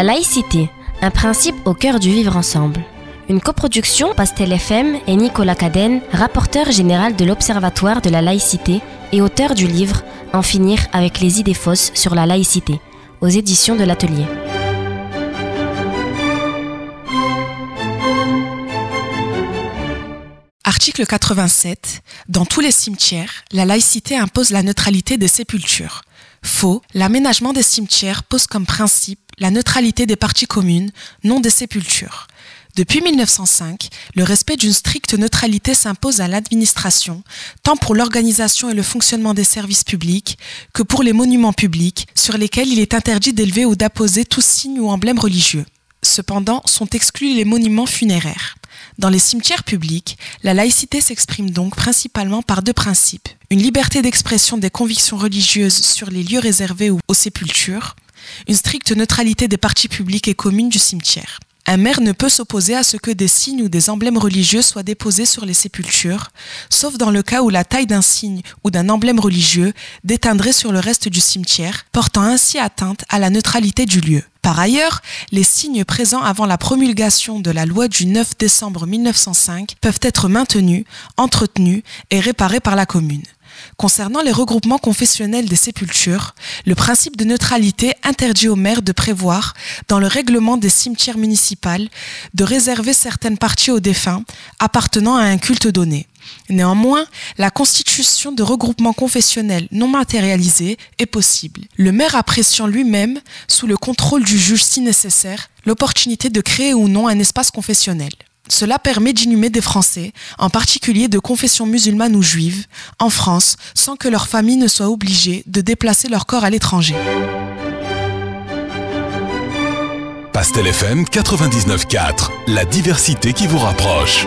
La laïcité, un principe au cœur du vivre ensemble. Une coproduction Pastel FM et Nicolas Cadenne, rapporteur général de l'Observatoire de la laïcité et auteur du livre En finir avec les idées fausses sur la laïcité, aux éditions de l'Atelier. Article 87. Dans tous les cimetières, la laïcité impose la neutralité des sépultures. Faux, l'aménagement des cimetières pose comme principe la neutralité des parties communes, non des sépultures. Depuis 1905, le respect d'une stricte neutralité s'impose à l'administration, tant pour l'organisation et le fonctionnement des services publics que pour les monuments publics sur lesquels il est interdit d'élever ou d'apposer tout signe ou emblème religieux. Cependant, sont exclus les monuments funéraires. Dans les cimetières publics, la laïcité s'exprime donc principalement par deux principes. Une liberté d'expression des convictions religieuses sur les lieux réservés aux sépultures, une stricte neutralité des parties publiques et communes du cimetière. Un maire ne peut s'opposer à ce que des signes ou des emblèmes religieux soient déposés sur les sépultures, sauf dans le cas où la taille d'un signe ou d'un emblème religieux déteindrait sur le reste du cimetière, portant ainsi atteinte à la neutralité du lieu. Par ailleurs, les signes présents avant la promulgation de la loi du 9 décembre 1905 peuvent être maintenus, entretenus et réparés par la commune. Concernant les regroupements confessionnels des sépultures, le principe de neutralité interdit au maire de prévoir, dans le règlement des cimetières municipaux, de réserver certaines parties aux défunts appartenant à un culte donné. Néanmoins, la constitution de regroupements confessionnels non matérialisés est possible. Le maire appréciant lui-même, sous le contrôle du juge si nécessaire, l'opportunité de créer ou non un espace confessionnel. Cela permet d'inhumer des Français, en particulier de confession musulmane ou juive, en France, sans que leur famille ne soit obligée de déplacer leur corps à l'étranger. Pastel FM 99.4, la diversité qui vous rapproche.